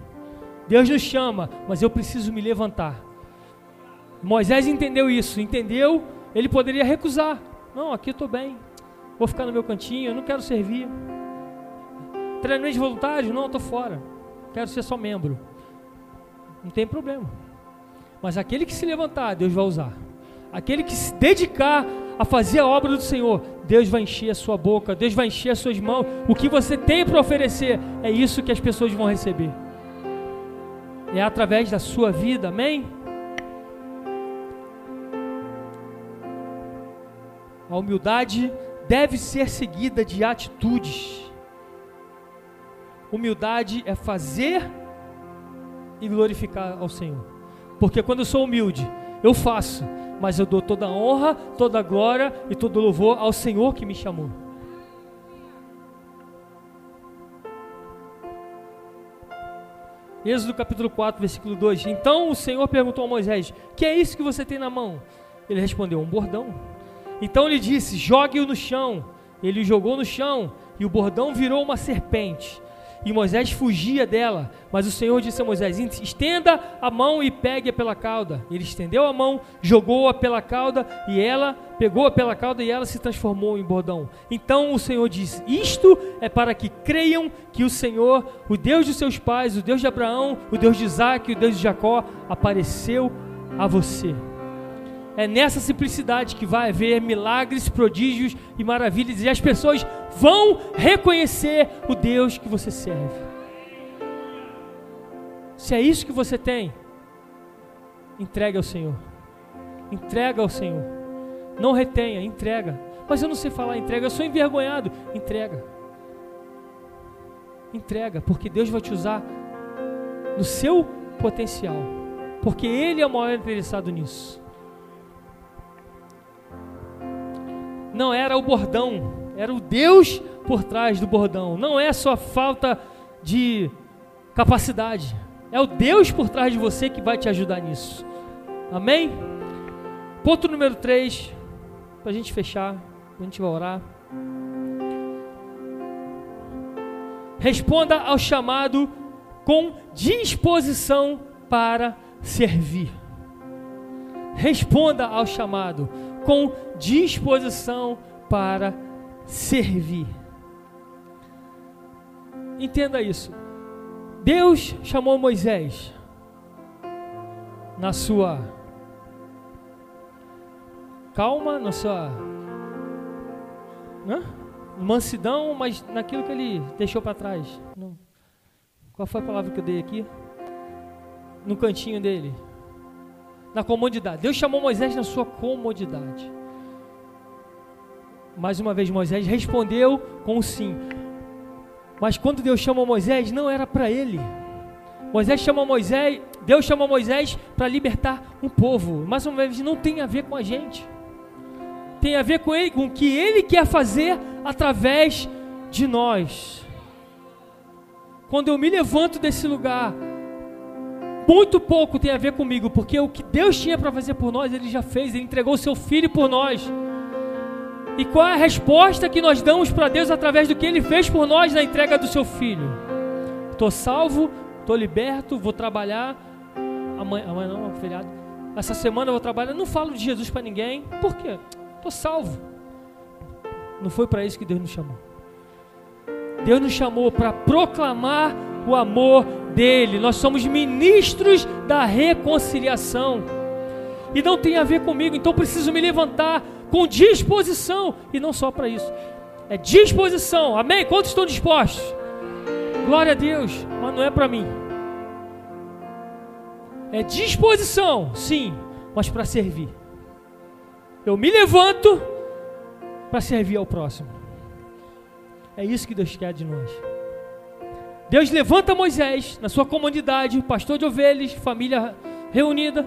Deus nos chama, mas eu preciso me levantar. Moisés entendeu isso, entendeu? Ele poderia recusar. Não, aqui estou bem. Vou ficar no meu cantinho, eu não quero servir. Treinamento de voluntário? Não, estou fora. Quero ser só membro. Não tem problema. Mas aquele que se levantar, Deus vai usar. Aquele que se dedicar a fazer a obra do Senhor, Deus vai encher a sua boca, Deus vai encher as suas mãos. O que você tem para oferecer é isso que as pessoas vão receber. É através da sua vida, amém? A humildade deve ser seguida de atitudes. Humildade é fazer e glorificar ao Senhor. Porque quando eu sou humilde, eu faço, mas eu dou toda a honra, toda a glória e todo louvor ao Senhor que me chamou. Êxodo capítulo 4, versículo 2. Então o Senhor perguntou a Moisés: Que é isso que você tem na mão? Ele respondeu: Um bordão. Então ele disse: Jogue-o no chão. Ele o jogou no chão e o bordão virou uma serpente e Moisés fugia dela. Mas o Senhor disse a Moisés: estenda a mão e pegue-a pela cauda. Ele estendeu a mão, jogou-a pela cauda e ela pegou-a pela cauda e ela se transformou em bordão. Então o Senhor disse: Isto é para que creiam que o Senhor, o Deus de seus pais, o Deus de Abraão, o Deus de Isaac, o Deus de Jacó, apareceu a você. É nessa simplicidade que vai haver milagres, prodígios e maravilhas, e as pessoas vão reconhecer o Deus que você serve. Se é isso que você tem, entregue ao Senhor. Entrega ao Senhor. Não retenha, entrega. Mas eu não sei falar entrega, eu sou envergonhado. Entrega. Entrega, porque Deus vai te usar no seu potencial. Porque Ele é o maior interessado nisso. Não era o bordão, era o Deus por trás do bordão. Não é só falta de capacidade, é o Deus por trás de você que vai te ajudar nisso. Amém? Ponto número 3, para a gente fechar, a gente vai orar. Responda ao chamado com disposição para servir. Responda ao chamado com disposição para servir. Entenda isso. Deus chamou Moisés na sua calma, na sua né? mansidão, mas naquilo que ele deixou para trás. Não. Qual foi a palavra que eu dei aqui? No cantinho dele na comodidade. Deus chamou Moisés na sua comodidade. Mais uma vez, Moisés respondeu com um sim. Mas quando Deus chama Moisés, não era para ele. Moisés chama Moisés, Deus chama Moisés para libertar um povo. Mais uma vez, não tem a ver com a gente. Tem a ver com ele, com o que ele quer fazer através de nós. Quando eu me levanto desse lugar muito pouco tem a ver comigo, porque o que Deus tinha para fazer por nós, Ele já fez, Ele entregou o seu Filho por nós. E qual é a resposta que nós damos para Deus através do que Ele fez por nós na entrega do seu Filho? Estou salvo, estou liberto, vou trabalhar. Amanhã, amanhã não, é feriado. Essa semana eu vou trabalhar. Não falo de Jesus para ninguém. Por quê? Estou salvo. Não foi para isso que Deus nos chamou. Deus nos chamou para proclamar o amor dele. Nós somos ministros da reconciliação. E não tem a ver comigo, então preciso me levantar com disposição. E não só para isso. É disposição. Amém? Quantos estão dispostos? Glória a Deus. Mas não é para mim. É disposição, sim, mas para servir. Eu me levanto para servir ao próximo. É isso que Deus quer de nós. Deus levanta Moisés na sua comunidade, pastor de ovelhas, família reunida.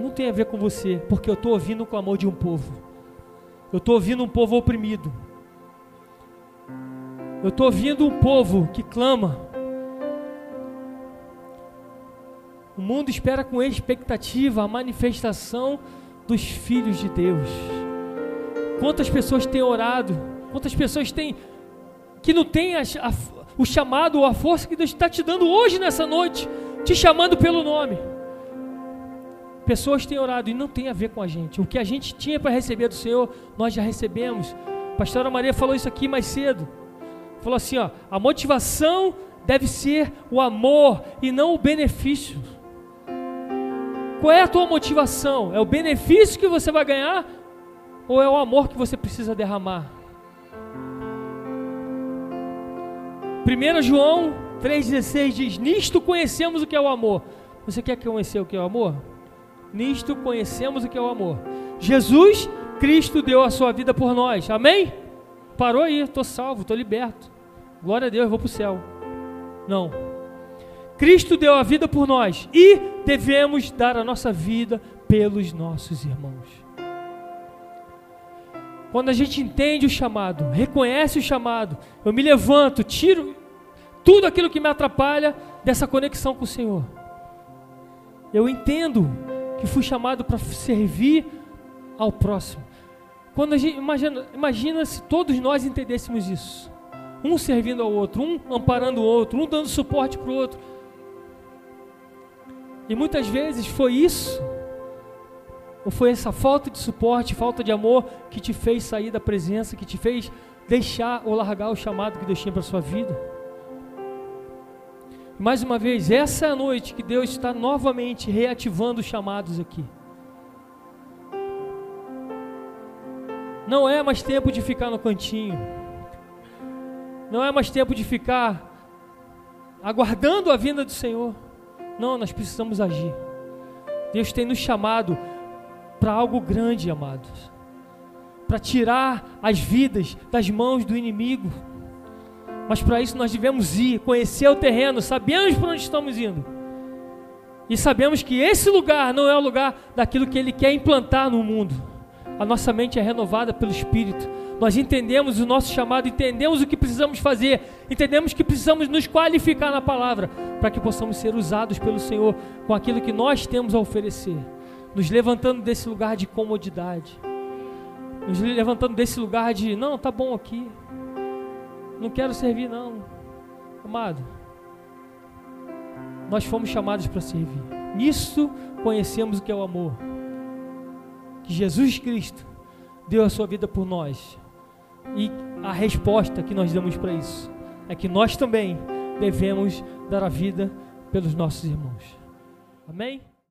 Não tem a ver com você, porque eu estou ouvindo o clamor de um povo. Eu estou ouvindo um povo oprimido. Eu estou ouvindo um povo que clama. O mundo espera com expectativa a manifestação dos filhos de Deus. Quantas pessoas têm orado? Quantas pessoas têm que não têm a, a, o chamado ou a força que Deus está te dando hoje nessa noite, te chamando pelo nome. Pessoas têm orado e não tem a ver com a gente. O que a gente tinha para receber do Senhor, nós já recebemos. A pastora Maria falou isso aqui mais cedo. Falou assim, ó, a motivação deve ser o amor e não o benefício. Qual é a tua motivação? É o benefício que você vai ganhar ou é o amor que você precisa derramar? 1 João 3,16 diz: Nisto conhecemos o que é o amor. Você quer conhecer o que é o amor? Nisto conhecemos o que é o amor. Jesus Cristo deu a sua vida por nós. Amém? Parou aí, estou salvo, estou liberto. Glória a Deus, vou para o céu. Não. Cristo deu a vida por nós e devemos dar a nossa vida pelos nossos irmãos. Quando a gente entende o chamado, reconhece o chamado, eu me levanto, tiro tudo aquilo que me atrapalha dessa conexão com o Senhor. Eu entendo que fui chamado para servir ao próximo. Quando a gente imagina, imagina se todos nós entendêssemos isso. Um servindo ao outro, um amparando o outro, um dando suporte para o outro. E muitas vezes foi isso ou foi essa falta de suporte, falta de amor que te fez sair da presença, que te fez deixar ou largar o chamado que Deus tinha para sua vida? Mais uma vez, essa é a noite que Deus está novamente reativando os chamados aqui. Não é mais tempo de ficar no cantinho. Não é mais tempo de ficar aguardando a vinda do Senhor. Não, nós precisamos agir. Deus tem nos chamado para algo grande, amados. Para tirar as vidas das mãos do inimigo. Mas para isso nós devemos ir, conhecer o terreno, sabemos para onde estamos indo. E sabemos que esse lugar não é o lugar daquilo que ele quer implantar no mundo. A nossa mente é renovada pelo Espírito. Nós entendemos o nosso chamado, entendemos o que precisamos fazer, entendemos que precisamos nos qualificar na palavra para que possamos ser usados pelo Senhor com aquilo que nós temos a oferecer nos levantando desse lugar de comodidade, nos levantando desse lugar de não, tá bom aqui, não quero servir não, amado. Nós fomos chamados para servir. Nisso conhecemos o que é o amor. Que Jesus Cristo deu a sua vida por nós. E a resposta que nós damos para isso é que nós também devemos dar a vida pelos nossos irmãos. Amém?